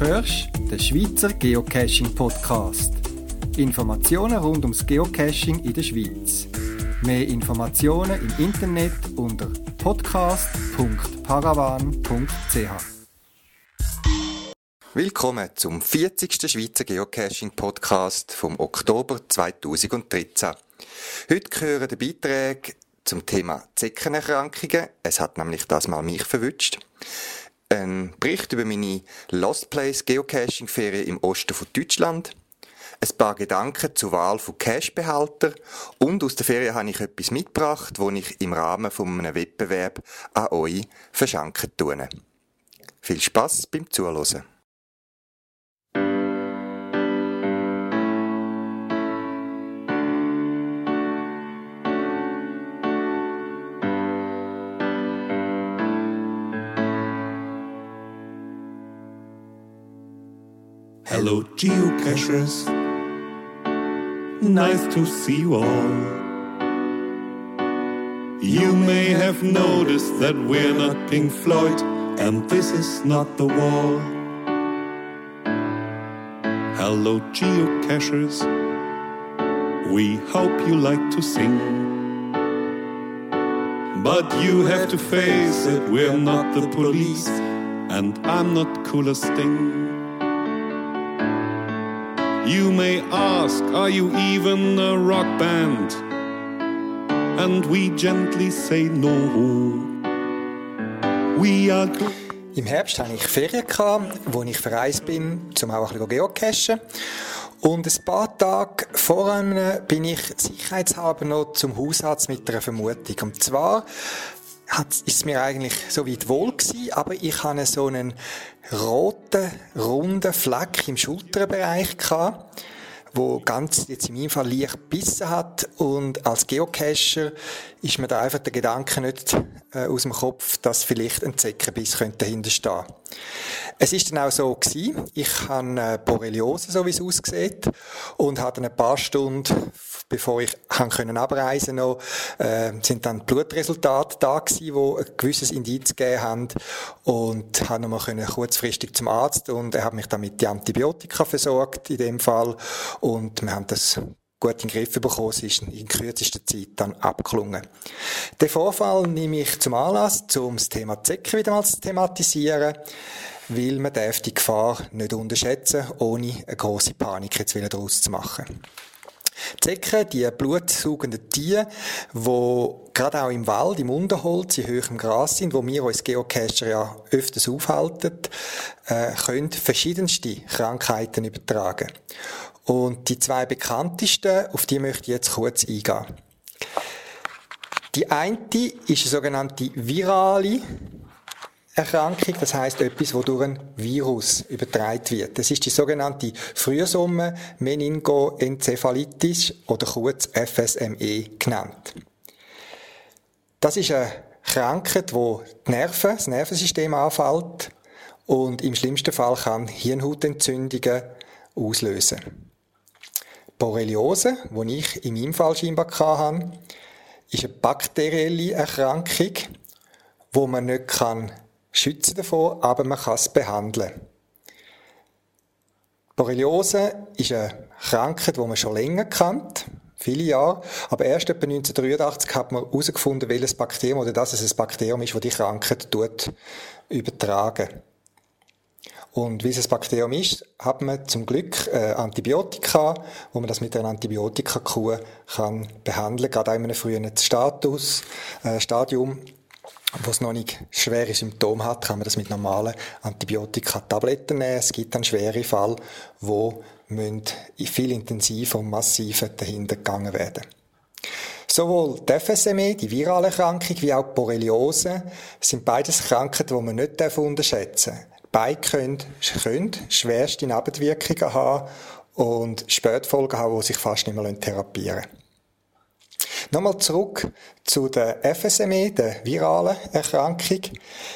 hörst den Schweizer Geocaching Podcast. Informationen rund ums Geocaching in der Schweiz. Mehr Informationen im Internet unter podcast.paravan.ch. Willkommen zum 40. Schweizer Geocaching Podcast vom Oktober 2013. Heute hören die Beiträge zum Thema Zeckenerkrankungen. Es hat nämlich das mal mich verwünscht ein Bericht über meine Lost Place Geocaching Ferien im Osten von Deutschland, ein paar Gedanken zur Wahl von Cachebehalter und aus der Ferien habe ich etwas mitgebracht, das ich im Rahmen von einem Wettbewerb an euch verschenken tue. Viel Spaß beim Zuhören. Hello, geocachers. Nice to see you all. You may have noticed that we're not Pink Floyd, and this is not the wall. Hello, geocachers. We hope you like to sing. But you have to face it, we're not the police, and I'm not cool as Sting. You may ask, are you even a rock band? And we gently say no. We are. Im Herbst hatte ich Ferien, wo ich verreist bin, um auch ein bisschen geocachen. Und ein paar Tage vor einem bin ich sicherheitshalber noch zum Hausarzt mit einer Vermutung. Und zwar hat, ist mir eigentlich so weit wohl gewesen, aber ich hatte so einen roten, runden Fleck im Schulterbereich gehabt, wo ganz jetzt in meinem Fall leicht bissen hat. Und als Geocacher ist mir da einfach der Gedanke nicht äh, aus dem Kopf, dass vielleicht ein Zeckenbiss könnte dahinter Es ist dann auch so gewesen, ich äh, Borreliose, so wie es aussieht, und hatte ein paar Stunden, bevor ich haben können abreisen noch, äh, sind dann Blutresultate da gewesen, wo ein gewisses Indiz gegeben haben und habe nochmal können kurzfristig zum Arzt und er hat mich dann mit die Antibiotika versorgt in dem Fall und wir haben das gut in den Griff bekommen. Es ist in kürzester Zeit dann abgelungen. Den Vorfall nehme ich zum Anlass, um das Thema Zecker wieder mal zu thematisieren, weil man darf die Gefahr nicht unterschätzen, ohne eine grosse Panik jetzt wieder daraus zu machen. Zecken, die blutsaugenden Tiere, die gerade auch im Wald, im Unterholz, in höherem Gras sind, wo wir uns Geocacher ja öfters aufhalten, äh, können verschiedenste Krankheiten übertragen. Und die zwei bekanntesten, auf die möchte ich jetzt kurz eingehen. Die eine ist eine sogenannte virale Erkrankung, das heißt etwas, wo durch ein Virus übertragen wird. Das ist die sogenannte Frühsommer Meningoenzephalitis oder kurz FSME genannt. Das ist eine Krankheit, wo die Nerven, das Nervensystem anfällt und im schlimmsten Fall kann Hirnhautentzündungen auslösen. Borreliose, die ich in meinem Fall scheinbar hatte, ist eine bakterielle Erkrankung, wo man nicht kann schützen davon, aber man kann es behandeln. Borreliose ist eine Krankheit, die man schon länger kennt, viele Jahre, aber erst etwa 1983 hat man herausgefunden, welches Bakterium oder dass es ein Bakterium ist, das die Krankheit tut, übertragen. Und wie es ein Bakterium ist, hat man zum Glück äh, Antibiotika, wo man das mit einer Antibiotikakur kann behandeln, gerade auch in einem frühen Status, äh, Stadium wo es noch nicht schwere Symptome hat, kann man das mit normalen Antibiotika-Tabletten nehmen. Es gibt dann schwere Fälle, wo viel intensiver und massiver dahinter gegangen werden. Sowohl die FSME, die virale Erkrankung, wie auch die Borreliose sind beides Krankheiten, die man nicht unterschätzen darf. Beide können, können schwerste Nebenwirkungen haben und Spätfolgen haben, die sich fast nicht mehr therapieren lassen. Nochmal zurück zu der FSME, der viralen Erkrankung.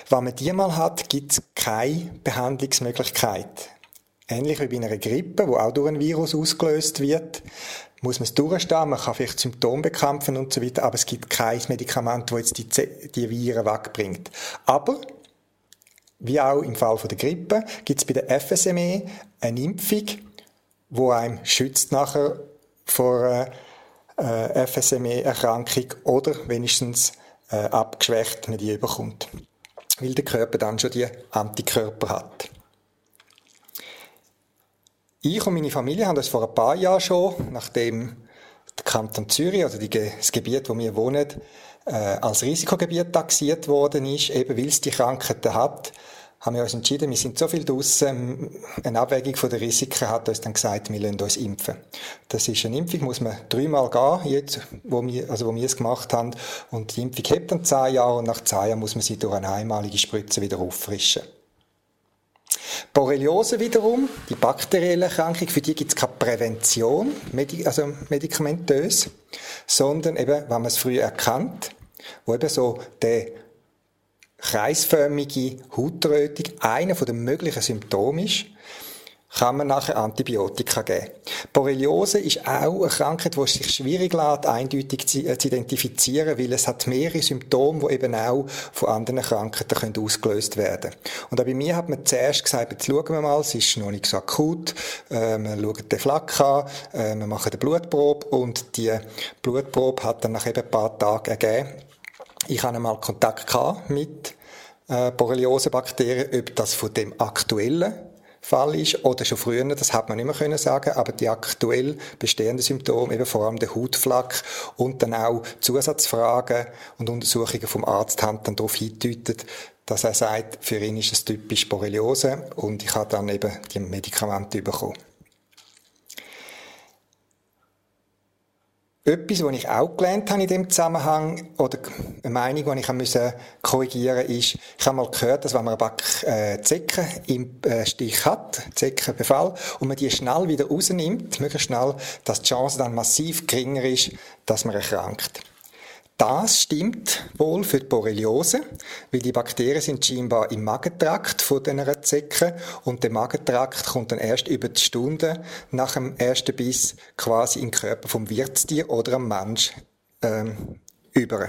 Wenn man die mal hat, gibt es keine Behandlungsmöglichkeit. Ähnlich wie bei einer Grippe, wo auch durch ein Virus ausgelöst wird, muss man es durchstehen, man kann vielleicht Symptome bekämpfen und so weiter, aber es gibt kein Medikament, das jetzt die, die Viren wegbringt. Aber wie auch im Fall der Grippe, gibt es bei der FSME eine Impfung, die einem schützt nachher vor einer äh, FSME-Erkrankung oder wenigstens äh, abgeschwächt nicht überkommt. Weil der Körper dann schon die Antikörper hat. Ich und meine Familie haben das vor ein paar Jahren schon, nachdem der Kanton Zürich, also die, das Gebiet, wo wir wohnen, äh, als Risikogebiet taxiert worden ist, eben weil es die Krankheiten hat, haben wir uns entschieden, wir sind so viel draussen, eine Abwägung von den Risiken hat uns dann gesagt, wir lassen uns impfen. Das ist eine Impfung, muss man dreimal gehen, jetzt, wo wir, also wo wir es gemacht haben. Und die Impfung hebt dann zehn Jahre und nach zehn Jahren muss man sie durch eine einmalige Spritze wieder auffrischen. Borreliose wiederum, die bakterielle Erkrankung, für die gibt es keine Prävention, also medikamentös, sondern eben, wenn man es früh erkannt, wo eben so der kreisförmige Hautrötung einer der möglichen Symptome ist, kann man nachher Antibiotika geben. Borreliose ist auch eine Krankheit, die sich schwierig lässt, eindeutig zu, äh, identifizieren, weil es hat mehrere Symptome, die eben auch von anderen Krankheiten können ausgelöst werden Und auch bei mir hat man zuerst gesagt, jetzt schauen wir mal, es ist noch nicht so akut, äh, wir schauen den Flak an, äh, wir machen eine Blutprobe und die Blutprobe hat dann nach eben ein paar Tagen ergeben, ich hatte einmal Kontakt mit äh, Borreliose-Bakterien, ob das von dem aktuellen Fall ist oder schon früher, das hat man nicht mehr können sagen, aber die aktuell bestehenden Symptome, eben vor allem der Hautflack und dann auch Zusatzfragen und Untersuchungen vom Arzt haben dann darauf hingedeutet, dass er sagt, für ihn ist es typisch Borreliose und ich habe dann eben die Medikamente bekommen. Etwas, was ich auch gelernt habe in dem Zusammenhang, oder eine Meinung, die ich musste korrigieren ist, ich habe mal gehört, dass wenn man eine Back äh, Zecken im äh, Stich hat, Zeckenbefall, und man die schnell wieder rausnimmt, möglichst schnell, dass die Chance dann massiv geringer ist, dass man erkrankt. Das stimmt wohl für die Borreliose, weil die Bakterien sind scheinbar im Magentrakt von dieser Zecke und der Magentrakt kommt dann erst über die Stunde nach dem ersten Biss quasi in den Körper vom Wirtstier oder am Mensch ähm, über.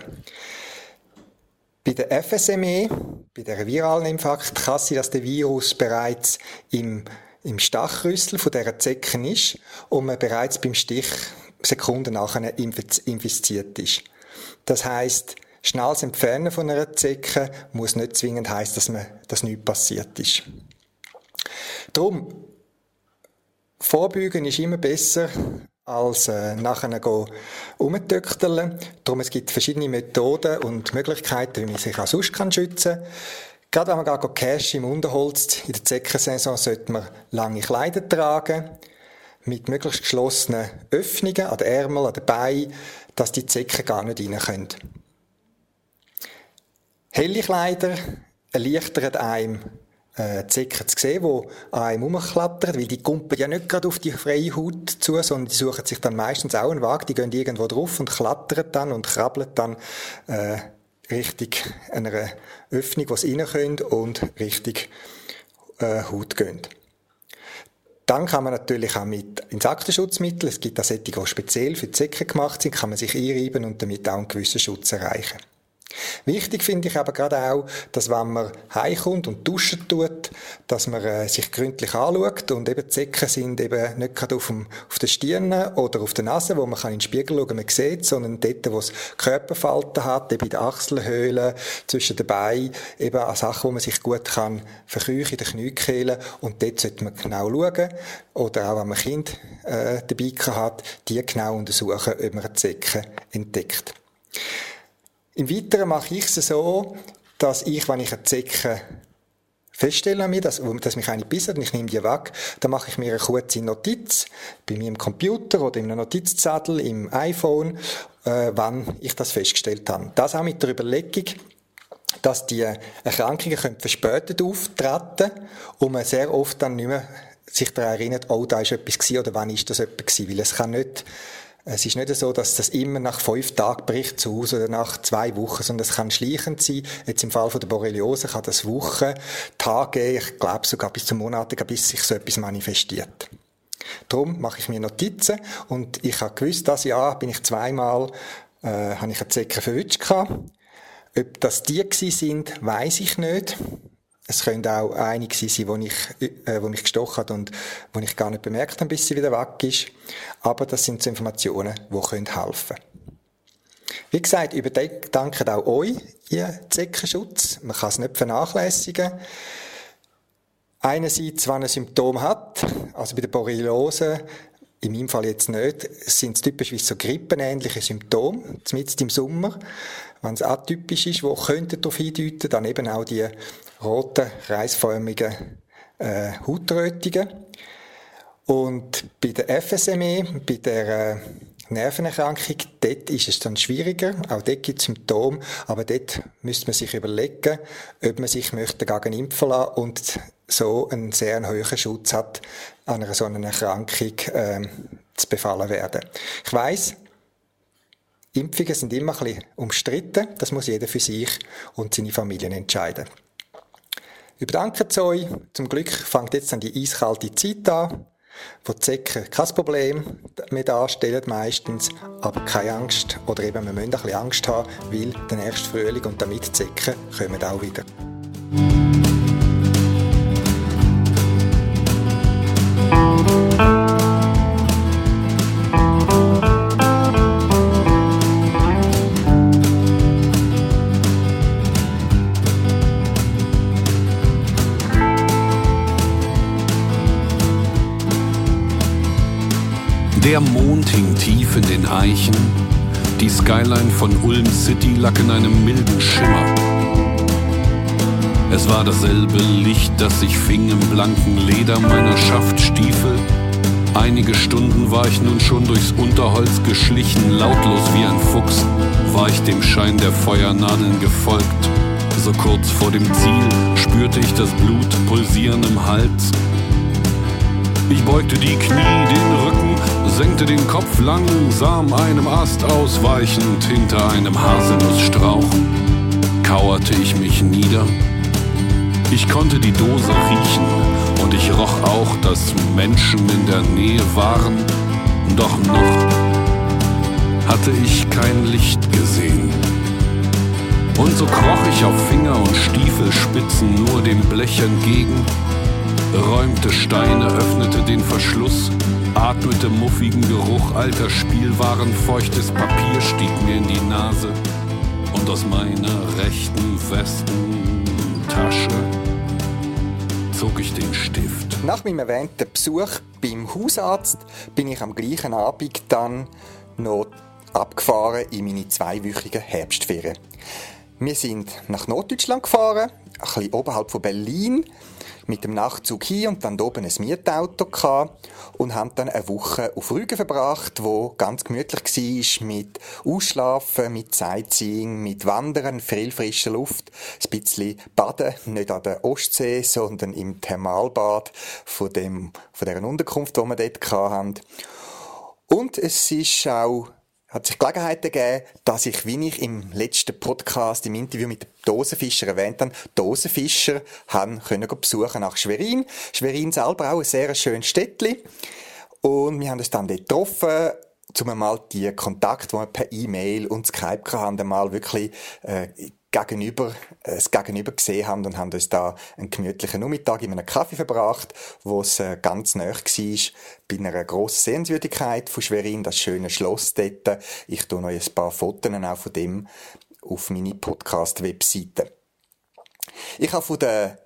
Bei der FSME, bei der viralen Infarkt, kann sein, dass der Virus bereits im, im Stachrüssel von dieser Zecke ist und man bereits beim Stich Sekunden nachher infiziert ist. Das heißt, schnelles Entfernen von einer Zecke muss nicht zwingend heißen, dass, man, dass nichts passiert ist. Drum, Vorbeugen ist immer besser als äh, nachher umtöchteln. Darum, es gibt verschiedene Methoden und Möglichkeiten, wie man sich auch sonst kann schützen kann. Gerade wenn man gar Cash im Unterholz, in der Zeckensaison sollte man lange Kleider tragen, mit möglichst geschlossenen Öffnungen an den Ärmeln, an den Beinen, dass die Zecken gar nicht rein können. Helle Kleider erleichtern einem, äh, Zecken zu sehen, die an einem rumklattern, weil die kumpen ja nicht gerade auf die freie Haut zu, sondern die suchen sich dann meistens auch einen Weg, die gehen irgendwo drauf und klattern dann und krabbeln dann äh, richtig einer Öffnung, wo sie rein können und richtig äh, Haut gehen. Dann kann man natürlich auch mit Insektenschutzmitteln, es gibt auch solche, die speziell für die Zecken gemacht sind, kann man sich einreiben und damit auch einen gewissen Schutz erreichen. Wichtig finde ich aber gerade auch, dass wenn man heimkommt und duschen tut, dass man äh, sich gründlich anschaut und eben die Zecken sind eben nicht gerade auf, dem, auf der Stirn oder auf der Nase, wo man kann in den Spiegel schauen, man sieht, sondern dort, wo es Körperfalten hat, eben in der Achselhöhle, zwischen den Beinen, eben an Sachen, wo man sich gut kann verkrüchen, in den Kniekehlen und dort sollte man genau schauen oder auch wenn man Kind äh, dabei hat, die genau untersuchen, ob man eine Zecke entdeckt. Im Weiteren mache ich es so, dass ich, wenn ich eine Zecke feststelle an mir, dass, dass mich eine bisset und ich nehme die weg, dann mache ich mir eine kurze Notiz bei mir im Computer oder in einem Notizzettel im iPhone, äh, wann ich das festgestellt habe. Das auch mit der Überlegung, dass die Erkrankungen können verspätet auftreten und man sehr oft dann nicht mehr sich daran erinnert, oh, da ist etwas gewesen oder wann ist das etwas gewesen, weil es kann nicht es ist nicht so, dass das immer nach fünf Tagen bricht zu Hause oder nach zwei Wochen, sondern es kann schleichend sein. Jetzt im Fall von der Borreliose kann das Wochen, Tage, ich glaube sogar bis zu Monaten, bis sich so etwas manifestiert. Darum mache ich mir Notizen und ich habe gewusst, dass Jahr bin ich zweimal, äh, habe ich eine Zecke verwünscht gehabt. Ob das die gewesen sind, weiß ich nicht. Es können auch einige sein, wo, ich, äh, wo mich gestochen hat und wo ich gar nicht bemerkt habe, bis sie wieder weg ist. Aber das sind so Informationen, die können helfen Wie gesagt, überdenkt auch euch ihr Zeckenschutz. Man kann es nicht vernachlässigen. Einerseits, wenn ein Symptom hat, also bei der Borreliose, in meinem Fall jetzt nicht, sind es typisch so grippenähnliche Symptome, zumindest im Sommer. Wenn es atypisch ist, wo könnte darauf hindeuten, dann eben auch die roten, reisförmigen äh, Hautrötungen. Und bei der FSME, bei der äh, Nervenerkrankung, dort ist es dann schwieriger. Auch dort gibt es Symptome, aber dort müsste man sich überlegen, ob man sich möchte dagegen impfen lassen und so einen sehr hohen Schutz hat, an einer so einer Erkrankung ähm, zu befallen werden. Ich weiß, Impfungen sind immer ein bisschen umstritten. Das muss jeder für sich und seine Familien entscheiden. Ich bedanke euch. Zum Glück fängt jetzt dann die eiskalte Zeit an, wo die Zecken kein Problem mehr darstellen meistens, aber keine Angst oder eben wir müssen ein bisschen Angst haben, weil der nächste Frühling und damit die Zecken kommen auch wieder. Der Eichen. Die Skyline von Ulm City lag in einem milden Schimmer. Es war dasselbe Licht, das sich fing im blanken Leder meiner Schaftstiefel. Einige Stunden war ich nun schon durchs Unterholz geschlichen, lautlos wie ein Fuchs, war ich dem Schein der Feuernadeln gefolgt. So kurz vor dem Ziel spürte ich das Blut pulsieren im Hals ich beugte die Knie, den Rücken, senkte den Kopf langsam einem Ast ausweichend hinter einem Haselnussstrauch. Kauerte ich mich nieder. Ich konnte die Dose riechen und ich roch auch, dass Menschen in der Nähe waren. Doch noch hatte ich kein Licht gesehen. Und so kroch ich auf Finger und Stiefelspitzen nur dem Blech entgegen räumte Steine, öffnete den Verschluss, atmete muffigen Geruch alter Spielwaren, feuchtes Papier stieg mir in die Nase und aus meiner rechten Westentasche zog ich den Stift. Nach meinem erwähnten Besuch beim Hausarzt bin ich am gleichen Abend dann noch abgefahren in meine zweiwöchige Herbstferien. Wir sind nach Norddeutschland gefahren, ein bisschen oberhalb von Berlin, mit dem Nachtzug hier und dann oben ein Mietauto gehabt und haben dann eine Woche auf Rügen verbracht, wo ganz gemütlich war mit Ausschlafen, mit Sightseeing, mit Wandern, viel frischer Luft, ein bisschen Baden, nicht an der Ostsee, sondern im Thermalbad von dem, von deren Unterkunft, die wir dort hatten. Und es ist auch hat sich Gelegenheit gegeben, dass ich, wie ich im letzten Podcast, im Interview mit Dosenfischer erwähnt habe, Dosenfischer haben können besuchen nach Schwerin. Schwerin selber auch ein sehr schönes Städtchen. Und wir haben uns dann dort getroffen, um mal die Kontakte, die wir per E-Mail und Skype hatten, mal wirklich äh, gegenüber, äh, das Gegenüber gesehen haben und haben uns da einen gemütlichen Nachmittag in einem Kaffee verbracht, wo es äh, ganz nah war, bei einer grossen Sehenswürdigkeit von Schwerin, das schöne Schloss dort. Ich tue noch ein paar Fotos auch von dem auf meine Podcast-Webseite. Ich habe von den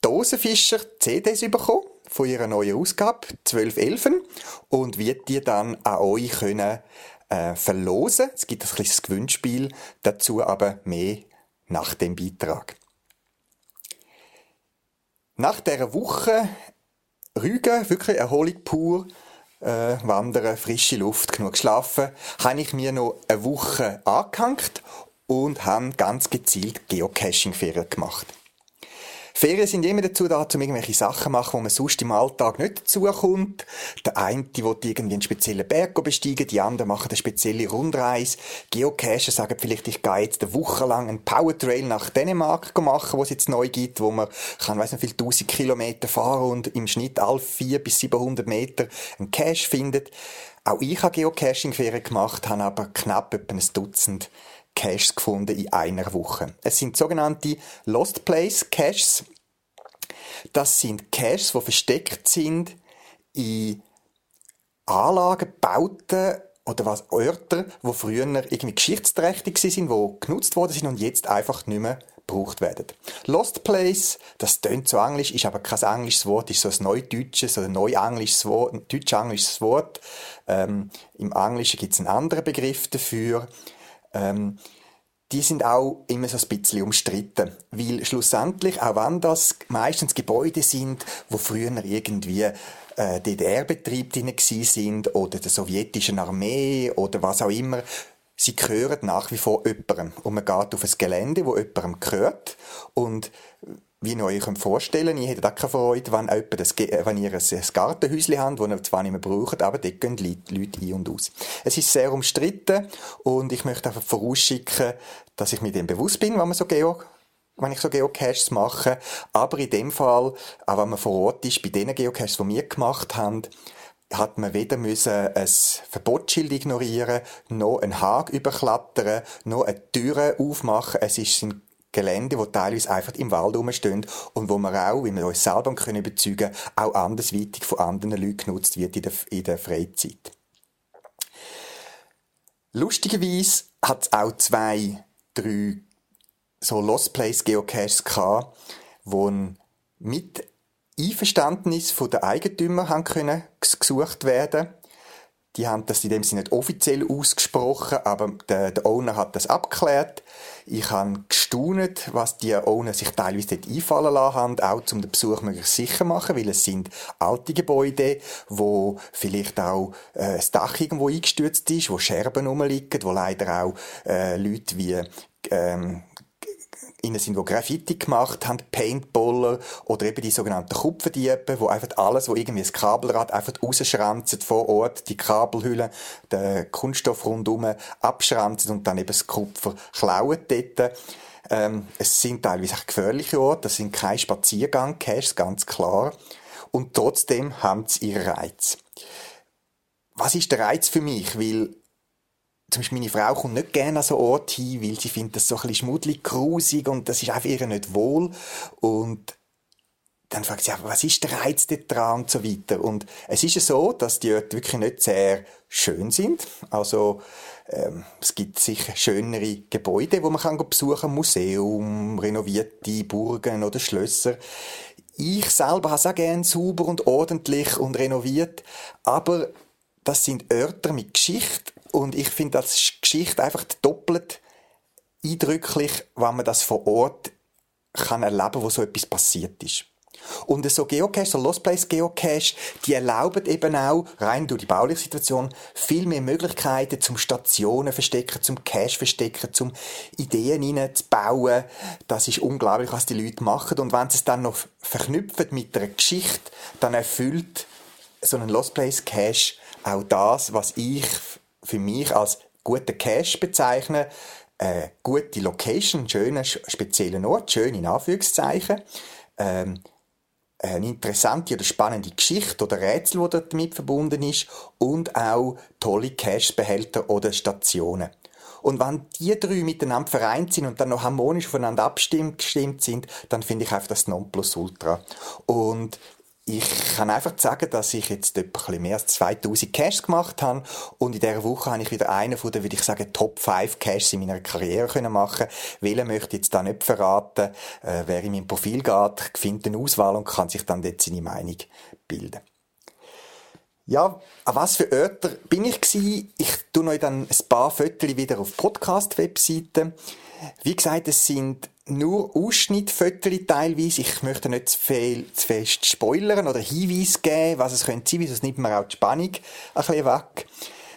Dosenfischer CDs bekommen, von ihrer neuen Ausgabe, 1211, und wird die dann an euch können äh, verlosen. Es gibt ein kleines Gewinnspiel dazu, aber mehr nach dem Beitrag. Nach dieser Woche Rügen, wirklich Erholung pur, äh, wandern, frische Luft, genug geschlafen, habe ich mir noch eine Woche angehängt und habe ganz gezielt Geocaching-Ferien gemacht. Ferien sind immer dazu da, um irgendwelche Sachen zu machen, die man sonst im Alltag nicht dazukommt. Der eine, der will irgendwie einen speziellen Berg besteigen, die anderen machen eine spezielle Rundreise. Geocacher sagen vielleicht, ich gehe jetzt eine Woche lang einen Powertrail nach Dänemark machen, wo es jetzt neu gibt, wo man kann, weiss nicht, viel tausend Kilometer fahren und im Schnitt alle vier bis 700 Meter einen Cache findet. Auch ich habe Geocaching-Ferien gemacht, habe aber knapp etwa ein Dutzend Caches gefunden in einer Woche. Es sind sogenannte Lost Place Caches. Das sind Caches, die versteckt sind in Anlagen, Bauten oder was Orte, wo früher irgendwie geschichtsträchtig sind, wo genutzt worden sind und jetzt einfach nicht mehr gebraucht werden. Lost Place, das tönt so englisch, ist aber kein englisches Wort, ist so ein neudeutsches oder neuenglisches Wort, deutsch-englisches Wort. Ähm, Im Englischen gibt es einen anderen Begriff dafür. Ähm, die sind auch immer so ein bisschen umstritten, weil schlussendlich, auch wenn das meistens Gebäude sind, wo früher irgendwie äh, DDR-Betrieb drin sind oder der sowjetischen Armee oder was auch immer, sie gehören nach wie vor jemandem. Und man geht auf ein Gelände, wo jemandem gehört. Und wie ihr euch vorstellen könnt, ihr hättet auch keine Freude, wenn, das, äh, wenn ihr ein, Gartenhäuschen habt, das ihr zwar nicht mehr braucht, aber dort gehen Leute ein und aus. Es ist sehr umstritten und ich möchte einfach vorausschicken, dass ich mir dem bewusst bin, wenn man so Geo wenn ich so Geocaches mache. Aber in dem Fall, auch wenn man vor Ort ist, bei den Geocaches, die wir gemacht haben, hat man weder müssen ein Verbotsschild ignorieren, noch einen Hag überklattern, noch eine Tür aufmachen. Es ist ein Gelände, wo teilweise einfach im Wald rumstehen und wo man auch, wie wir uns selber können überzeugen, auch andersweitig von anderen Leuten genutzt wird in der, in der Freizeit. Lustigerweise hat es auch zwei, drei so Lost Place Geocaches gehabt, wo mit Einverständnis von den Eigentümern haben können gesucht werden. Die haben das in dem Sinne nicht offiziell ausgesprochen, aber der, der Owner hat das abgeklärt. Ich habe gestaunet, was die Owner sich teilweise dort einfallen lassen haben, auch um den Besuch möglichst sicher machen, weil es sind alte Gebäude, wo vielleicht auch äh, das Dach irgendwo eingestürzt ist, wo Scherben rumliegen, wo leider auch äh, Leute wie ähm, innen sind, die Graffiti gemacht haben, Paintballer oder eben die sogenannten Kupferdiebe, wo einfach alles, wo irgendwie ein Kabelrad einfach rausschranzen vor Ort, die Kabelhülle, den Kunststoff rundum abschranzen und dann eben das Kupfer klauen dort. Ähm, es sind teilweise auch gefährliche Orte, das sind keine Spaziergang-Caches, ganz klar. Und trotzdem haben sie ihren Reiz. Was ist der Reiz für mich? Weil zum Beispiel meine Frau kommt nicht gerne an so Ort hin, weil sie findet das so ein bisschen schmuddelig, grusig und das ist einfach ihr nicht wohl. Und dann fragt sie, was ist der Reiz dran und so weiter. Und es ist ja so, dass die Orte wirklich nicht sehr schön sind. Also, ähm, es gibt sicher schönere Gebäude, wo man kann besuchen Museum, renovierte Burgen oder Schlösser. Ich selber habe es auch gerne sauber und ordentlich und renoviert, aber das sind Örter mit Geschichte und ich finde das Geschichte einfach doppelt eindrücklich, wenn man das vor Ort kann erleben, wo so etwas passiert ist. Und so Geocache, so Lost Place Geocache, die erlauben eben auch, rein durch die bauliche Situation, viel mehr Möglichkeiten zum Stationen verstecken, zum Cache verstecken, zum Ideen hineinzubauen. Das ist unglaublich, was die Leute machen. Und wenn sie es dann noch verknüpfen mit einer Geschichte, dann erfüllt so ein Lost Place Cache auch das, was ich für mich als guten Cache bezeichne. Äh, gute Location, schöner, spezieller Ort, schön in Anführungszeichen. Ähm, eine interessante oder spannende Geschichte oder Rätsel, die damit verbunden ist und auch tolle Cache-Behälter oder Stationen. Und wenn die drei miteinander vereint sind und dann noch harmonisch aufeinander abgestimmt sind, dann finde ich einfach das Nonplusultra. Und ich kann einfach sagen, dass ich jetzt etwa mehr als 2000 Caches gemacht habe und in dieser Woche habe ich wieder einen von den, würde ich sagen, Top 5 Caches in meiner Karriere können machen. Welchen möchte ich jetzt da nicht verraten. Äh, wer in mein Profil geht, findet eine Auswahl und kann sich dann dort seine Meinung bilden. Ja, an was für Örter bin ich gewesen? Ich tue euch dann ein paar Fotos wieder auf Podcast-Webseiten. Wie gesagt, es sind nur Ausschnittfotos teilweise. Ich möchte nicht zu viel, zu fest spoilern oder Hinweise geben, was es könnte sein, weil sonst nimmt man auch die Spannung ein bisschen weg.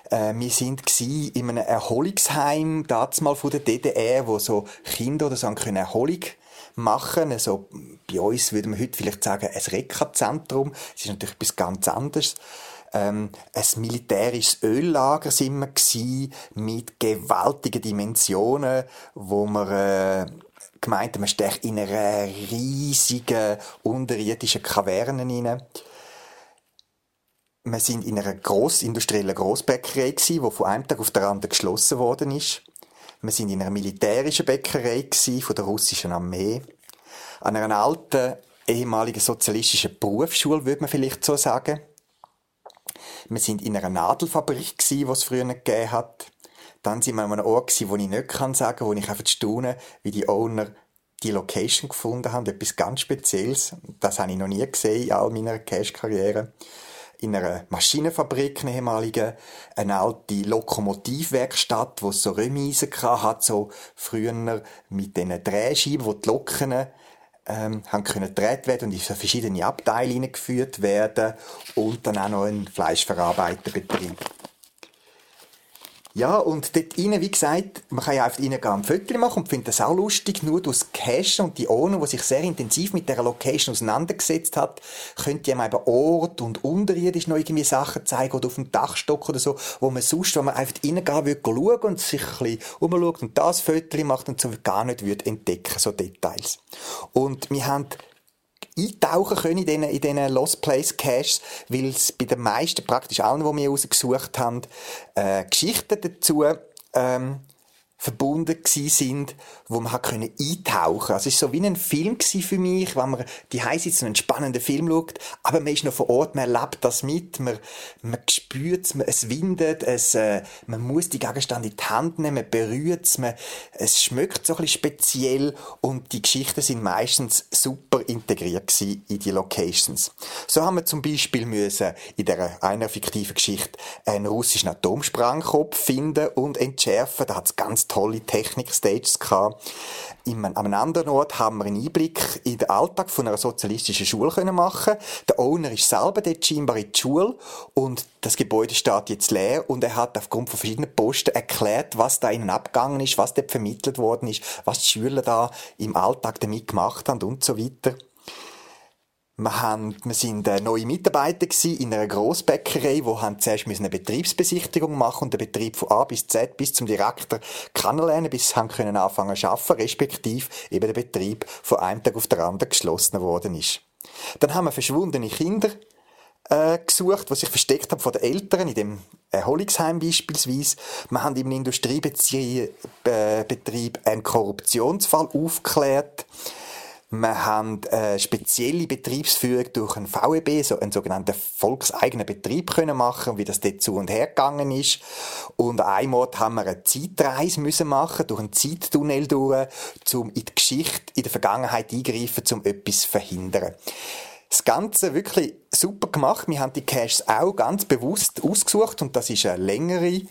Äh, wir sind in einem Erholungsheim, damals mal von der DDR, wo so Kinder oder so können Erholung machen. Also, bei uns würde man heute vielleicht sagen, ein Reka-Zentrum. Es ist natürlich etwas ganz anderes ähm, ein militärisches Öllager sind wir gewesen, mit gewaltigen Dimensionen, wo wir äh, gemeint man steckt in einer riesigen unterirdischen Kaverne hinein. Wir sind in einer grossindustriellen Grossbäckerei gewesen, die von einem Tag auf den anderen geschlossen worden ist. Wir sind in einer militärischen Bäckerei gewesen, von der russischen Armee. An einer alten ehemaligen sozialistischen Berufsschule, würde man vielleicht so sagen. Wir sind in einer Nadelfabrik gsi, was es früher gegeben hat. Dann sind wir an einem Ort gsi, wo ich nicht kann sagen, wo ich einfach staune, wie die Owner die Location gefunden haben, etwas ganz Spezielles. Das habe ich noch nie gesehen in all meiner Cash-Karriere. In einer Maschinenfabrik, eine ehemalige, eine alte Lokomotivwerkstatt, wo so Remise hat, so früher mit diesen Drehscheiben, wo die Loken ähm, haben können gedreht werden und in verschiedene Abteile eingeführt werden und dann auch noch ein Fleischverarbeiterbetrieb. Ja, und dort rein, wie gesagt, man kann ja einfach reingehen und Fotos machen und finde das auch lustig, nur durch Cash und die Owner, die sich sehr intensiv mit dieser Location auseinandergesetzt hat, könnt ihr eben Ort und unterirdisch noch irgendwie Sachen zeigen oder auf dem Dachstock oder so, wo man sonst, wenn man einfach reingehen würde, schauen und sich ein bisschen umschaut und das Foto macht und so gar nicht würde entdecken, so Details. Und wir haben eintauchen können in diesen, in diesen Lost Place Caches, weil es bei den meisten, praktisch allen, die wir rausgesucht haben, äh, Geschichten dazu ähm, verbunden sind, wo man hat können eintauchen. Also es ist so wie ein Film für mich, wenn man die sitzt und einen spannenden Film schaut, aber man ist noch vor Ort, man erlebt das mit, man, man spürt es, es windet, es, äh, man muss die Gegenstände in die Hand nehmen, man berührt es, man, es schmeckt so ein bisschen speziell und die Geschichten sind meistens super integriert in die Locations. So haben wir zum Beispiel müssen in der einer fiktiven Geschichte einen russischen Atomsprengkopf finden und entschärfen. Da hat es ganz tolle Technik-Stages gehabt. In einem anderen Ort haben wir einen Einblick in den Alltag von einer sozialistischen Schule können machen. Der Owner ist selber dort scheinbar in die Schule und das Gebäude steht jetzt leer und er hat aufgrund von verschiedenen Posten erklärt, was da ihnen abgegangen ist, was dort vermittelt worden ist, was die Schüler da im Alltag damit gemacht haben und so weiter. Wir, haben, wir sind äh, neue Mitarbeiter in einer Grossbäckerei, wo haben zuerst eine Betriebsbesichtigung machen und den Betrieb von A bis Z bis zum Direktor kennenlernen, bis sie können anfangen zu arbeiten, respektive eben der Betrieb von einem Tag auf den anderen geschlossen worden ist. Dann haben wir verschwundene Kinder äh, gesucht, die sich versteckt haben von den Eltern, in dem Erholungsheim beispielsweise. Wir haben im Industriebetrieb äh, einen Korruptionsfall aufgeklärt. Wir haben eine spezielle Betriebsführung durch einen VEB, so einen sogenannten volkseigenen Betrieb können machen, wie das dort zu und her gegangen ist. Und Ort haben wir eine Zeitreise müssen machen, durch einen Zeittunnel durch, um in die Geschichte, in der Vergangenheit eingreifen, um etwas zu verhindern. Das Ganze wirklich super gemacht. Wir haben die Caches auch ganz bewusst ausgesucht und das ist eine längere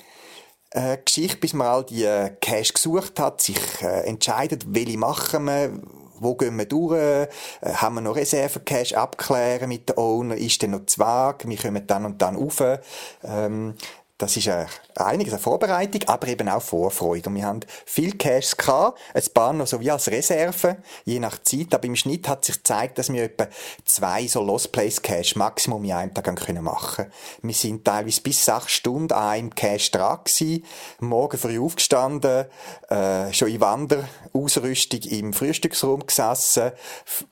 äh, Geschichte, bis man all die äh, gesucht hat, sich äh, entscheidet, welche machen wir, wo gehen wir durch, äh, haben wir noch Reserve-Cash abklären mit den Owner, ist denn noch Zwag, wir kommen dann und dann rauf. Ähm, das ist einiges an Vorbereitung, aber eben auch Vorfreude. Und wir haben viel Cash gehabt, ein paar noch so wie als Reserve, je nach Zeit. Aber im Schnitt hat sich gezeigt, dass wir etwa zwei so Lost Place Cash Maximum in einem Tag können machen Wir sind teilweise bis sechs Stunden an einem Cash dran gewesen, morgen früh aufgestanden, äh, schon in Wanderausrüstung im Frühstücksraum gesessen,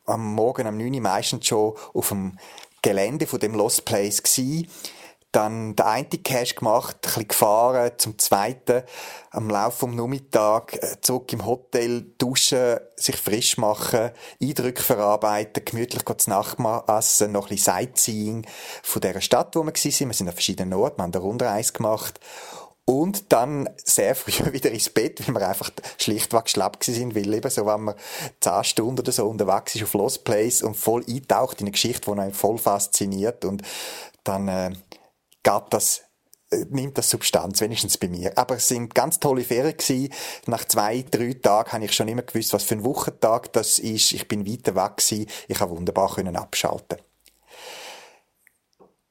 am Morgen am 9 Uhr meistens schon auf dem Gelände von dem Lost Place gewesen dann den einen Cash gemacht, ein bisschen gefahren, zum zweiten am Laufe vom Nachmittag äh, zurück im Hotel duschen, sich frisch machen, Eindrücke verarbeiten, gemütlich zu Nacht essen, noch ein bisschen Sightseeing von der Stadt, wo wir waren. Wir sind an verschiedenen Orten, wir haben eine Rundreise gemacht und dann sehr früh wieder ins Bett, weil wir einfach schlichtweg geschlappt sind, weil eben so, wenn man zehn Stunden oder so unterwegs ist auf Lost Place und voll eintaucht in eine Geschichte, die einen voll fasziniert und dann äh, gab das äh, nimmt das Substanz, wenigstens bei mir. Aber es sind ganz tolle Ferien gewesen. Nach zwei, drei Tagen habe ich schon immer gewusst, was für ein Wochentag das ist. Ich bin weiter weg gewesen. Ich habe wunderbar können abschalten.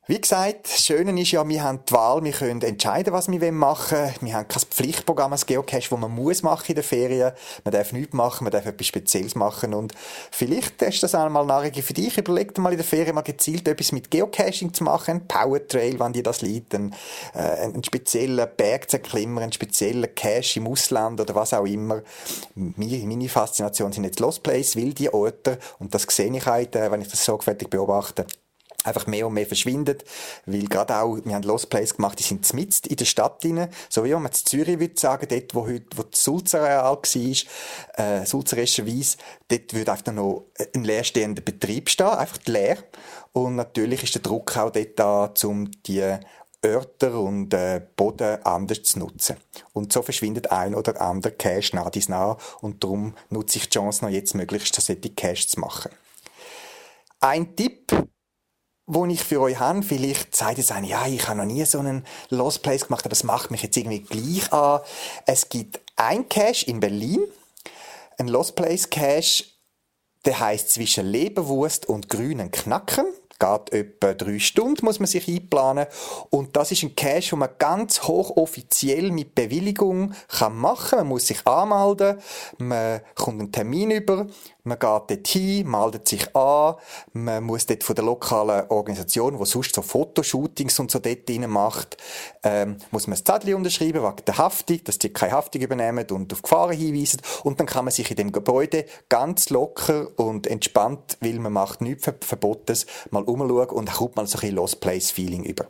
Wie gesagt, das Schöne ist ja, wir haben die Wahl, wir können entscheiden, was wir machen wollen. Wir haben kein Pflichtprogramm als Geocache, das man muss machen in den Ferien. Man darf nichts machen, man darf etwas Spezielles machen. Und vielleicht ist das einmal Nachricht für dich. Überleg dir mal in der Ferien mal gezielt etwas mit Geocaching zu machen. Ein Power Trail, wenn dir das liegt. Ein, äh, einen speziellen Berg zu erklimmen, einen speziellen Cache im Ausland oder was auch immer. Meine, meine Faszination sind jetzt Lost Place, wilde Orte. Und das sehe ich heute, wenn ich das sorgfältig beobachte einfach mehr und mehr verschwindet, weil gerade auch, wir haben Lost Place gemacht, die sind mitten in der Stadt drin, so wie man in Zürich würde sagen, dort, wo heute, wo das Sulzerareal war, äh, Sulzerescherweise, dort würde einfach noch ein leerstehender Betrieb stehen, einfach leer. Und natürlich ist der Druck auch dort da, um die Örter und äh, Boden anders zu nutzen. Und so verschwindet ein oder andere Cache nach dies nach und darum nutze ich die Chance noch jetzt möglichst, solche Cache zu machen. Ein Tipp, wo ich für euch habe, vielleicht sagt jetzt einer, ja, ich habe noch nie so einen Lost Place gemacht, aber es macht mich jetzt irgendwie gleich an. Es gibt ein Cache in Berlin, ein Lost Place Cache, der heißt zwischen Leberwurst und grünen Knacken geht etwa drei Stunden, muss man sich einplanen. Und das ist ein Cache, den man ganz hochoffiziell mit Bewilligung machen kann. Man muss sich anmelden, man kommt einen Termin über, man geht dort hin, meldet sich an, man muss dort von der lokalen Organisation, die sonst so Fotoshootings und so dort rein macht, ähm, muss man ein Zettel unterschreiben wegen der Haftung, dass die keine Haftung übernehmen und auf Gefahren hinweisen. Und dann kann man sich in dem Gebäude ganz locker und entspannt, weil man macht nichts Verbotes, mal umschauen und kommt man so ein Lost Place Feeling über.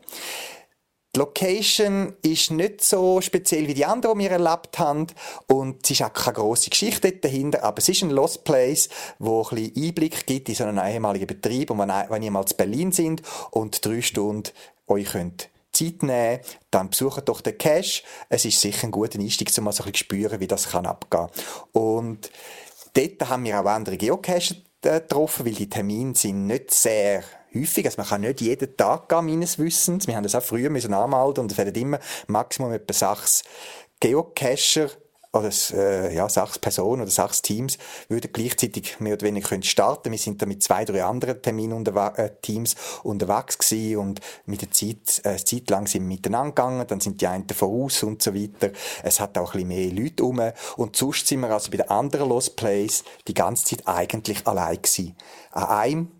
Die Location ist nicht so speziell wie die anderen, die wir erlebt haben. Und es ist auch keine grosse Geschichte dahinter. Aber es ist ein Lost Place, wo ein bisschen Einblick gibt in so einen ehemaligen Betrieb. Und wenn, ihr mal zu Berlin sind und drei Stunden euch könnt Zeit nehmen, dann besucht doch den Cache. Es ist sicher ein guter Einstieg, um mal so ein bisschen spüren, wie das kann abgehen. Und dort haben wir auch andere Geocacher äh, getroffen, weil die Termine sind nicht sehr häufig. Also man kann nicht jeden Tag gehen, meines Wissens. Wir haben das auch früher müssen anmelden und es werden immer Maximum etwa sechs Geocacher oder äh, ja, sechs Personen oder sechs Teams würden gleichzeitig mehr oder weniger können starten. Wir sind da mit zwei, drei anderen Terminen äh, Teams unterwegs gewesen und mit der Zeit, äh, Zeit lang sind wir miteinander gegangen, dann sind die einen voraus und so weiter. Es hat auch ein bisschen mehr Leute rum und sonst sind wir also bei den anderen Lost Plays die ganze Zeit eigentlich allein gewesen. An einem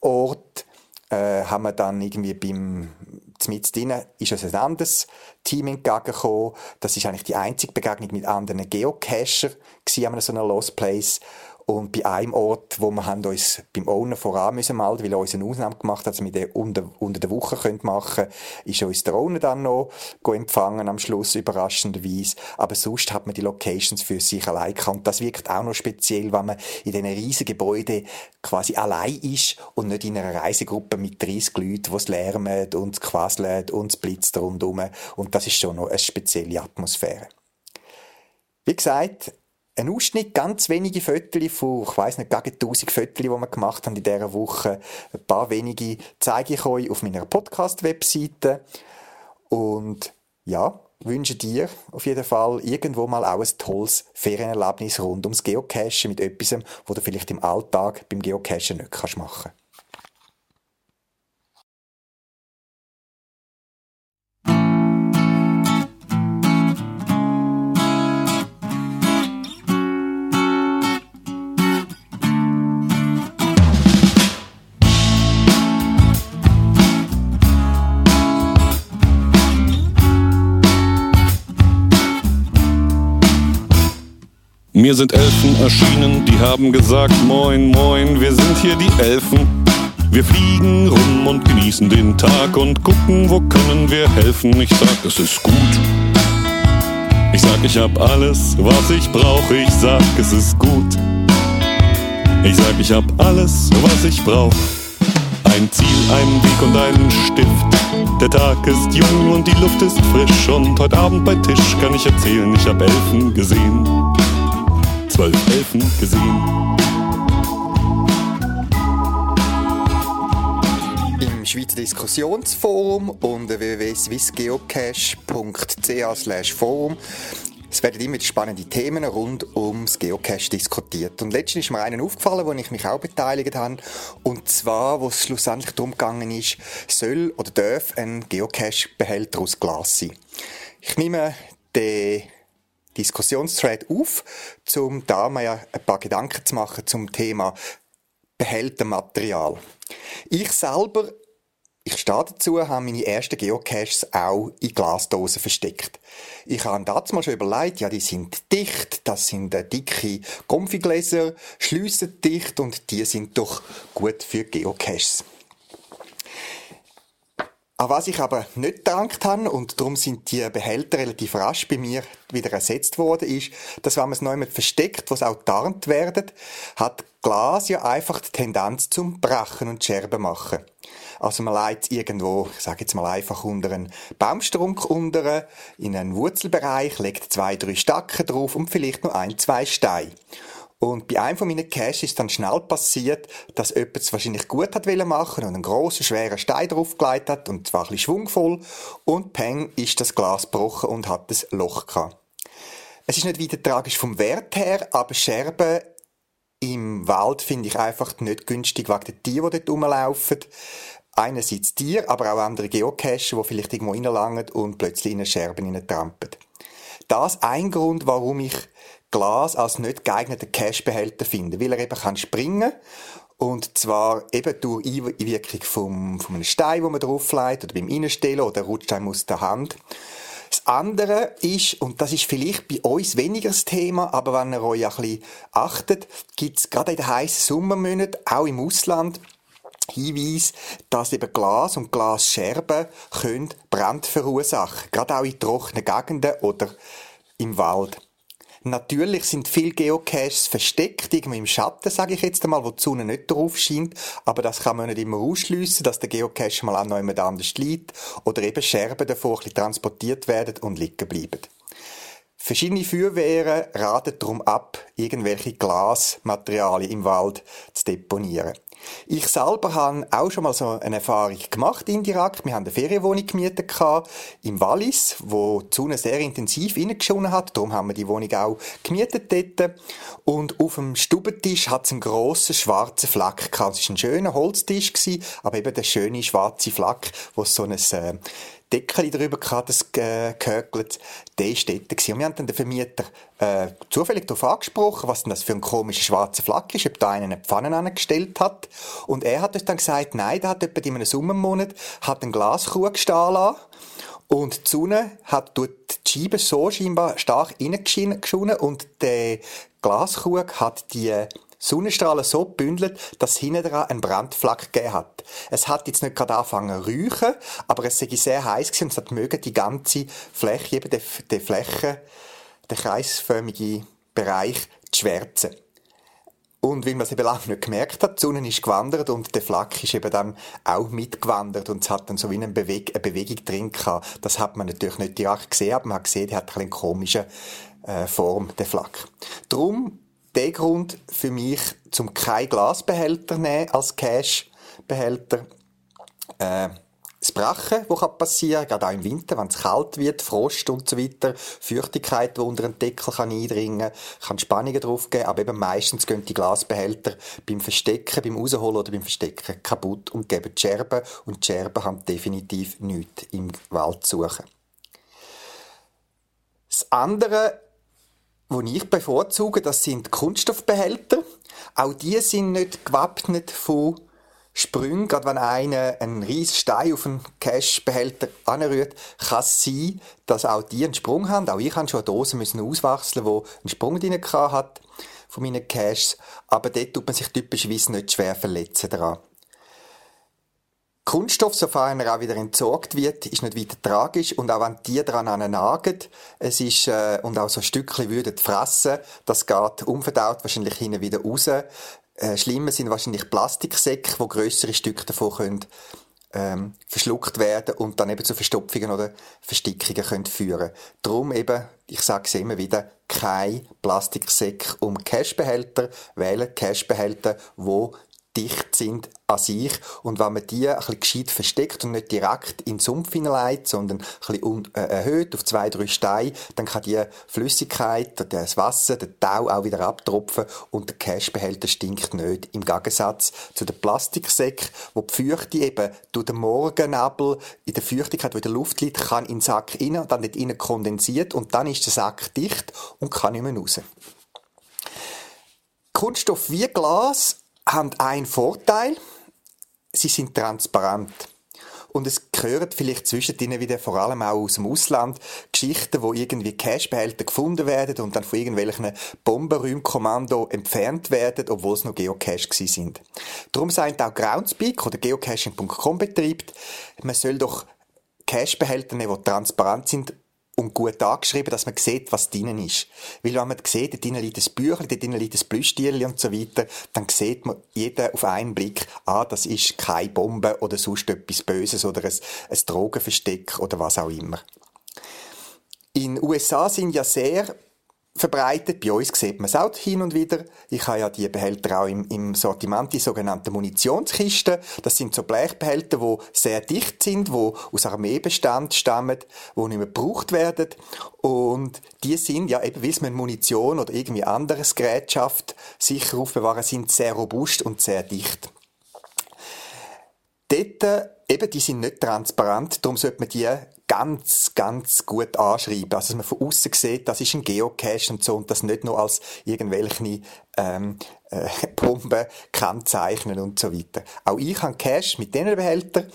Ort äh, haben wir dann irgendwie beim mit drinnen ist uns ein anderes Team entgegengekommen. Das ist eigentlich die einzige Begegnung mit anderen Geocacher an so einer Lost Place. Und bei einem Ort, wo wir haben uns beim Owner voran müssen weil er uns eine Ausnahme gemacht hat, dass wir den unter, unter der Woche machen können, ist uns der Owner dann noch empfangen am Schluss, überraschenderweise. Aber sonst hat man die Locations für sich allein. Und das wirkt auch noch speziell, wenn man in diesen riesigen Gebäuden quasi allein ist und nicht in einer Reisegruppe mit 30 Leuten, die es lärmen und es quasselt und es blitzt rundherum. Und das ist schon noch eine spezielle Atmosphäre. Wie gesagt, ein Ausschnitt, ganz wenige Fotos von, ich weiss nicht, gegen 1000 Fotos, die wir gemacht haben in dieser Woche. Ein paar wenige zeige ich euch auf meiner Podcast-Webseite. Und ja, wünsche dir auf jeden Fall irgendwo mal auch ein tolles Ferienerlebnis rund ums Geocachen mit etwas, was du vielleicht im Alltag beim Geocachen nicht kannst machen Mir sind Elfen erschienen, die haben gesagt, moin, moin, wir sind hier die Elfen. Wir fliegen rum und genießen den Tag und gucken, wo können wir helfen. Ich sag, es ist gut. Ich sag, ich hab alles, was ich brauche. Ich sag, es ist gut. Ich sag, ich hab alles, was ich brauch. Ein Ziel, einen Weg und einen Stift. Der Tag ist jung und die Luft ist frisch. Und heute Abend bei Tisch kann ich erzählen, ich hab Elfen gesehen zwölf Elfen gesehen. Im Schweizer Diskussionsforum unter www.swissgeocache.ch forum es werden immer spannende Themen rund ums Geocache diskutiert. Und letztens ist mir einen aufgefallen, wo ich mich auch beteiligt habe. Und zwar, wo es schlussendlich darum gegangen ist, soll oder darf ein Geocache-Behälter aus Glas sein. Ich nehme den Diskussionsthread auf, um da mal ein paar Gedanken zu machen zum Thema Behältermaterial. Ich selber, ich stehe dazu, habe meine ersten Geocaches auch in Glasdosen versteckt. Ich habe dazu mal schon überlegt, ja, die sind dicht, das sind dicke Konfigläser, schliessen dicht und die sind doch gut für Geocaches. An was ich aber nicht gedankt habe, und darum sind die Behälter relativ rasch bei mir wieder ersetzt worden, ist, dass wenn man es jemand versteckt, wo es auch tarnt werden, hat Glas ja einfach die Tendenz zum Brachen und Scherben machen. Also man legt irgendwo, ich sage jetzt mal einfach unter einen Baumstrunk unter, in einen Wurzelbereich, legt zwei, drei Stacken drauf und vielleicht noch ein, zwei Steine. Und bei einem von meinen Caches ist dann schnell passiert, dass jemand es wahrscheinlich gut hat machen und einen grossen, schweren Stein draufgelegt hat und zwar ein bisschen schwungvoll und peng ist das Glas gebrochen und hat ein Loch gehabt. Es ist nicht weiter tragisch vom Wert her, aber Scherben im Wald finde ich einfach nicht günstig wegen den Tieren, die dort rumlaufen. Einerseits Tiere, aber auch andere Geocacher, die vielleicht irgendwo reinlangen und plötzlich in eine Scherben hineintrampen. Das ein Grund, warum ich Glas als nicht geeigneten Cashbehälter finden, weil er eben kann springen und zwar eben durch Einwirkung vom, von einem Stein, wo man drauflegt, oder beim Innenstellen, oder rutscht einem aus der Hand. Das andere ist, und das ist vielleicht bei uns weniger das Thema, aber wenn ihr euch ein bisschen achtet, gibt es gerade in den heißen Sommermonaten, auch im Ausland, Hinweis, dass eben Glas und Glasscherben können Brand verursachen. Gerade auch in trockenen Gegenden oder im Wald. Natürlich sind viele Geocaches versteckt, irgendwie im Schatten, sage ich jetzt einmal, wo die Sonne nicht drauf scheint. Aber das kann man nicht immer ausschliessen, dass der Geocache mal noch jemand anders liegt oder eben Scherben davor ein transportiert werden und liegen bleiben. Verschiedene Feuerwehren raten darum ab, irgendwelche Glasmaterialien im Wald zu deponieren. Ich selber habe auch schon mal so eine Erfahrung gemacht indirekt. Wir haben eine Ferienwohnung gemietet im Wallis, wo die Sonne sehr intensiv reingeschonen hat. Darum haben wir die Wohnung auch gemietet dort. Und auf dem Stubentisch hat es einen grossen schwarzen Fleck gehabt. Es war ein schöner Holztisch, aber eben der schöne schwarze Fleck, wo so ein äh, Deckel drüber gehabt, das äh, gehökelt, der ist dort gewesen. Und wir haben dann den Vermieter äh, zufällig darauf angesprochen, was denn das für ein komischer schwarzer Flak ist, ob da einen eine Pfanne angestellt hat. Und er hat uns dann gesagt, nein, der hat etwa in einem Sommermonat hat einen Glaskrug stehen lassen. Und die Sonne hat dort die Scheibe so scheinbar stark reingeschonen und der Glaskrug hat die Sonnenstrahlen so gebündelt, dass hinten dran ein Brandflack gegeben hat. Es hat jetzt nicht gerade angefangen zu räuchen, aber es sei sehr heiß gewesen und es hat mögen die ganze Fläche, eben die, die Fläche, der kreisförmige Bereich zu schwärzen. Und weil man es eben lange nicht gemerkt hat, die Sonne ist gewandert und der Flak ist eben dann auch mitgewandert und es hat dann so wie eine, Beweg eine Bewegung drin gehabt. Das hat man natürlich nicht direkt gesehen, aber man hat gesehen, der hat eine komische äh, Form, der Flak. Drum der Grund für mich, zum kein Glasbehälter nehmen als Cash-Behälter. Äh, das Brachen, das passieren kann, gerade auch im Winter, wenn es kalt wird, Frost und so weiter, Feuchtigkeit, die unter den Deckel kann eindringen kann, Spannungen drauf geben, aber eben meistens gehen die Glasbehälter beim Verstecken, beim Rausholen oder beim Verstecken kaputt und geben Scherben und die Scherben haben definitiv nichts im Wald zu suchen. Das andere die ich bevorzuge, das sind Kunststoffbehälter. Auch die sind nicht gewappnet von Sprüngen. Gerade wenn einer einen riesen Stein auf einen Cash-Behälter anrührt, kann es sein, dass auch die einen Sprung haben. Auch ich habe schon eine Dose müssen auswechseln, wo einen Sprung drin hat von meinen Caches. Aber dort tut man sich typischerweise nicht schwer verletzen daran. Kunststoff, sofern er auch wieder entsorgt wird, ist nicht weiter tragisch. Und auch wenn die daran nagen, es ist, äh, und auch so Stückchen würden fressen, das geht unverdaut wahrscheinlich hinten wieder raus. Äh, schlimmer sind wahrscheinlich Plastiksäcke, wo größere Stücke davon können, ähm, verschluckt werden und dann eben zu Verstopfungen oder Verstickungen können führen. Darum eben, ich sage es immer wieder, kein Plastiksäck um Cashbehälter, wählen Cashbehälter, wo dicht sind an sich. Und wenn man die ein bisschen gescheit versteckt und nicht direkt in den Sumpf hineinlegt, sondern ein bisschen äh, erhöht auf zwei, drei Steine, dann kann die Flüssigkeit, das Wasser, der Tau auch wieder abtropfen und der Cashbehälter stinkt nicht. Im Gegensatz zu den Plastiksäcken, wo die Feuchte eben durch den Morgennebel in der Feuchtigkeit, die in der Luft liegt, kann in den Sack rein und dann dort rein kondensiert und dann ist der Sack dicht und kann nicht mehr raus. Kunststoff wie Glas haben einen Vorteil. Sie sind transparent. und es gehören vielleicht zwischen ihnen wieder vor allem auch aus dem Ausland Geschichten, wo irgendwie Cashbehälter gefunden werden und dann von irgendwelchen Bombenräumkommando entfernt werden, obwohl es noch Geocache gewesen sind. Darum sagt auch Groundspeak oder geocaching.com betreibt, man soll doch Cashbehälter die transparent sind und gut angeschrieben, dass man sieht, was drinnen ist. Weil wenn man sieht, da drinnen liegt ein Büchlein, da drinnen liegt ein Plüschtierchen und so weiter, dann sieht man jeder auf einen Blick, ah, das ist keine Bombe oder sonst etwas Böses oder ein, ein Drogenversteck oder was auch immer. In USA sind ja sehr verbreitet. Bei uns sieht man es auch hin und wieder. Ich habe ja die Behälter auch im, im Sortiment, die sogenannten Munitionskisten. Das sind so Blechbehälter, die sehr dicht sind, die aus Armeebestand stammen, die nicht mehr gebraucht werden. Und die sind ja eben, wie man Munition oder irgendwie anderes Gerät schafft, sicher aufbewahren, sind sehr robust und sehr dicht. Dort, eben, die sind nicht transparent, darum sollte man die ganz, ganz gut anschreiben. Also, dass man von außen sieht, das ist ein Geocache und so, und das nicht nur als irgendwelche ähm, äh, Bomben kennzeichnen und so weiter. Auch ich habe Cache mit diesen Behältern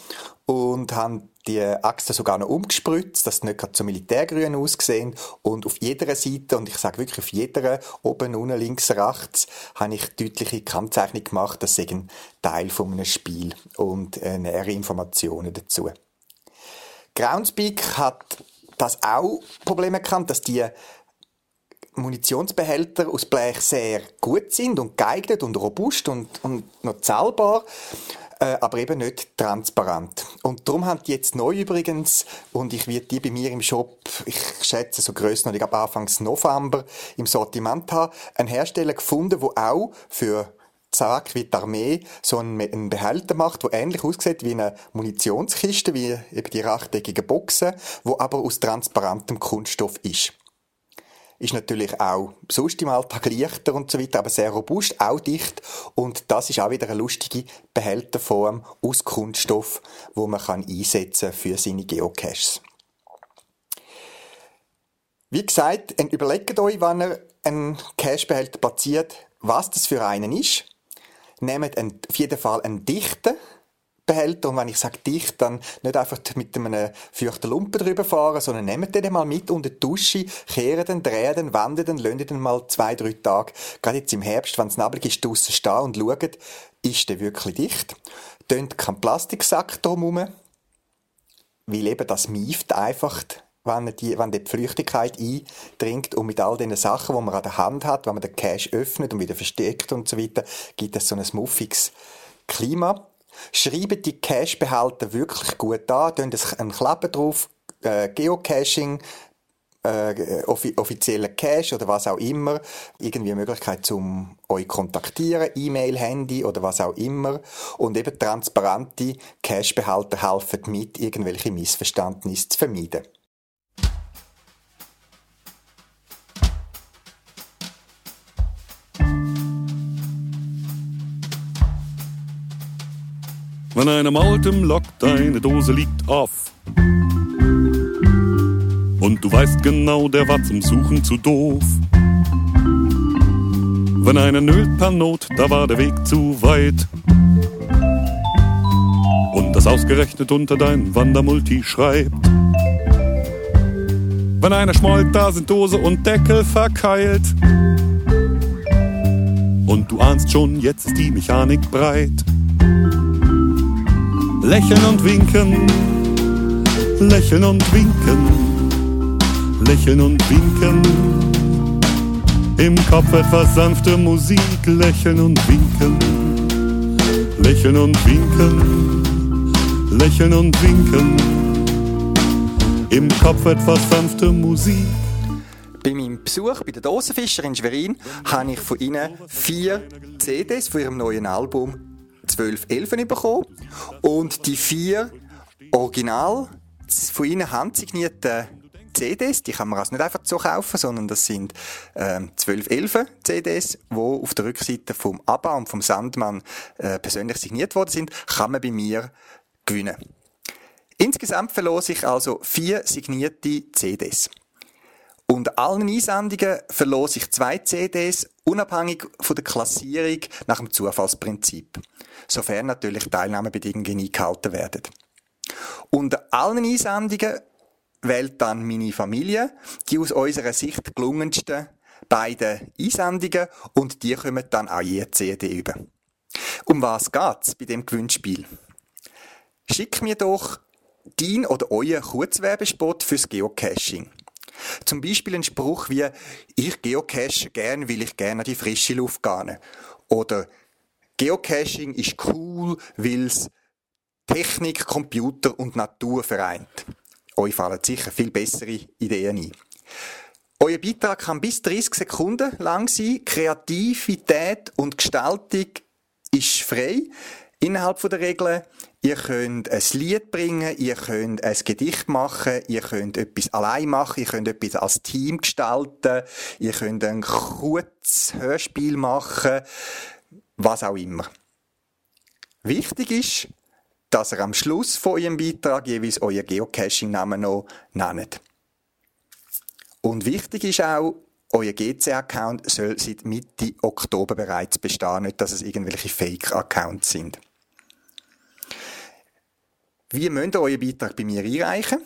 und habe die Achse sogar noch umgespritzt, dass sie nicht gerade so militärgrün aussehen. Und auf jeder Seite, und ich sage wirklich auf jeder, oben, unten, links, rechts, habe ich deutliche Kennzeichnung gemacht, das ist ein Teil von einem Spiel und äh, nähere Informationen dazu. Groundspeak hat das auch Problem erkannt, dass die Munitionsbehälter aus Blech sehr gut sind und geeignet und robust und, und noch zahlbar, äh, aber eben nicht transparent. Und darum haben die jetzt neu übrigens, und ich werde die bei mir im Shop, ich schätze so grösser, ich glaube Anfangs November im Sortiment haben, einen Hersteller gefunden, wo auch für Zack, wie die Armee so einen, Behälter macht, der ähnlich aussieht wie eine Munitionskiste, wie eben die rechteckigen Boxen, wo aber aus transparentem Kunststoff ist. Ist natürlich auch sonst im Alltag leichter und so weiter, aber sehr robust, auch dicht. Und das ist auch wieder eine lustige Behälterform aus Kunststoff, wo man kann einsetzen für seine Geocaches. Wie gesagt, überlegt euch, wenn ihr einen Cachebehälter platziert, was das für einen ist nehmt einen, auf jeden Fall einen dichten Behälter. Und wenn ich sage dicht, dann nicht einfach mit einem feuchten Lumpen drüber fahren, sondern nehmt den mal mit unter die Dusche, kehren den, drehen den, wenden den, lassen den mal zwei, drei Tage, gerade jetzt im Herbst, wenn es neblig ist, draussen stehen und schaut, ist der wirklich dicht. Tönt keinen Plastiksack drumherum, weil eben das mieft einfach wenn die, wenn die Flüchtigkeit eindringt und mit all den Sachen, die man an der Hand hat, wenn man den Cache öffnet und wieder versteckt und so weiter, gibt es so ein muffiges Klima. Schreiben die Cache-Behälter wirklich gut an, tun einen Klappen drauf, äh, Geocaching, äh, offi offiziellen Cache oder was auch immer, irgendwie eine Möglichkeit zum euch kontaktieren, E-Mail, Handy oder was auch immer und eben transparente Cache-Behalter helfen mit, irgendwelche Missverständnisse zu vermeiden. Wenn einer mault im Lock, deine Dose liegt auf. Und du weißt genau, der war zum Suchen zu doof. Wenn einer nölt per Not, da war der Weg zu weit. Und das ausgerechnet unter dein Wandermulti schreibt. Wenn einer schmollt, da sind Dose und Deckel verkeilt. Und du ahnst schon, jetzt ist die Mechanik breit. Lächeln und winken, lächeln und winken, lächeln und winken. Im Kopf etwas sanfte Musik, lächeln und winken, lächeln und winken, lächeln und winken. Im Kopf etwas sanfte Musik. Bei meinem Besuch bei den Dosenfischer in Schwerin habe ich von ihnen vier CDs von ihrem neuen Album 12 Elfen bekommen und die vier Original von ihnen handsignierten CDs, die kann man also nicht einfach so kaufen, sondern das sind ähm, 12 Elfen CDs, die auf der Rückseite vom ABBA und vom Sandmann äh, persönlich signiert worden sind, kann man bei mir gewinnen. Insgesamt verlose ich also vier signierte CDs. Unter allen Einsendungen verlose ich zwei CDs, unabhängig von der Klassierung nach dem Zufallsprinzip. Sofern natürlich Teilnahmebedingungen eingehalten werden. Unter allen Einsendungen wählt dann meine Familie die aus unserer Sicht gelungensten beiden Einsendungen und die kommen dann auch je CD über. Um was geht's bei dem Gewinnspiel? Schick mir doch dein oder euer Kurzwerbespot fürs Geocaching. Zum Beispiel ein Spruch wie, ich geocache gern, weil ich gerne an die frische Luft gehe. Oder Geocaching ist cool, weil es Technik, Computer und Natur vereint. Euch fallen sicher viel bessere Ideen ein. Euer Beitrag kann bis 30 Sekunden lang sein. Kreativität und Gestaltung ist frei innerhalb der Regeln. Ihr könnt ein Lied bringen, ihr könnt ein Gedicht machen, ihr könnt etwas allein machen, ihr könnt etwas als Team gestalten, ihr könnt ein kurzes Hörspiel machen, was auch immer. Wichtig ist, dass ihr am Schluss von eurem Beitrag jeweils euer Geocaching-Namen noch nennt. Und wichtig ist auch, euer GC-Account soll seit Mitte Oktober bereits bestehen, nicht, dass es irgendwelche Fake-Accounts sind. Wie müsst ihr euren Beitrag bei mir einreichen?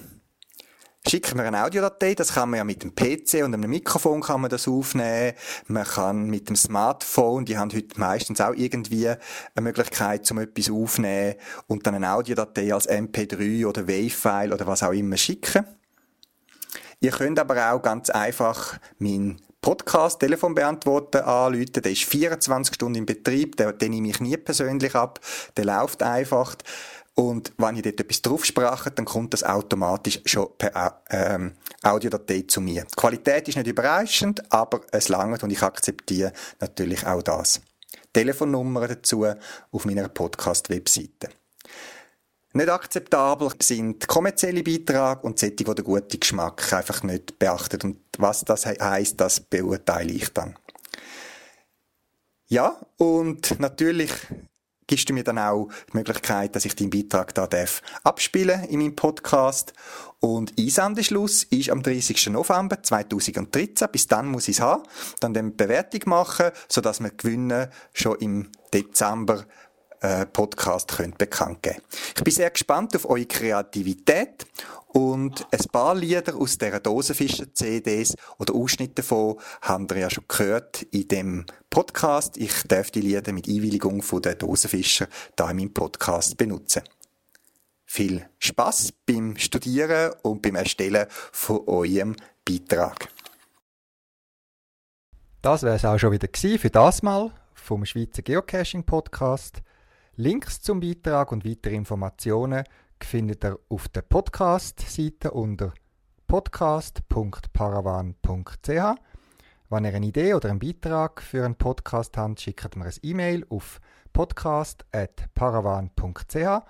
Schickt mir eine Audiodatei, das kann man ja mit dem PC und einem Mikrofon kann man das aufnehmen. Man kann mit dem Smartphone, die haben heute meistens auch irgendwie eine Möglichkeit, um etwas aufzunehmen und dann eine Audiodatei als MP3 oder WAV-File oder was auch immer schicken. Ihr könnt aber auch ganz einfach meinen Podcast, Telefonbeantworter anrufen. Der ist 24 Stunden im Betrieb, den, den nehme ich nie persönlich ab. Der läuft einfach. Und wenn ihr dort etwas draufspracht, dann kommt das automatisch schon per ähm, Audiodatei zu mir. Die Qualität ist nicht überraschend, aber es langt und ich akzeptiere natürlich auch das. Telefonnummer dazu auf meiner Podcast-Webseite. Nicht akzeptabel sind kommerzielle Beiträge und solche, die den guten Geschmack einfach nicht beachtet. Und was das heisst, das beurteile ich dann. Ja, und natürlich gibst du mir dann auch die Möglichkeit, dass ich deinen Beitrag da darf abspielen in meinem Podcast. Und Einsendeschluss ist am 30. November 2013. Bis dann muss ich es haben. Dann die Bewertung machen, sodass wir gewinnen schon im Dezember äh, Podcast könnt bekannt geben. Ich bin sehr gespannt auf eure Kreativität und ein paar Lieder aus dieser Dosenfischer-CDs oder Ausschnitte davon haben ihr ja schon gehört in dem Podcast. Ich darf die Lieder mit Einwilligung von der Dosenfischer da in meinem Podcast benutzen. Viel Spaß beim Studieren und beim Erstellen von eurem Beitrag. Das wäre es auch schon wieder für das Mal vom Schweizer Geocaching Podcast. Links zum Beitrag und weitere Informationen findet ihr auf der Podcast-Seite unter podcast.paravan.ch. Wenn ihr eine Idee oder einen Beitrag für einen Podcast habt, schickt mir ein E-Mail auf podcast.paravan.ch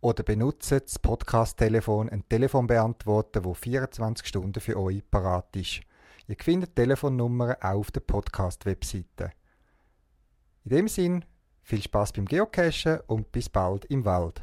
oder benutzt das Podcast-Telefon, ein Telefonbeantworter, das 24 Stunden für euch parat ist. Ihr findet Telefonnummern auch auf der Podcast-Webseite. In dem Sinn viel Spaß beim Geocachen und bis bald im Wald.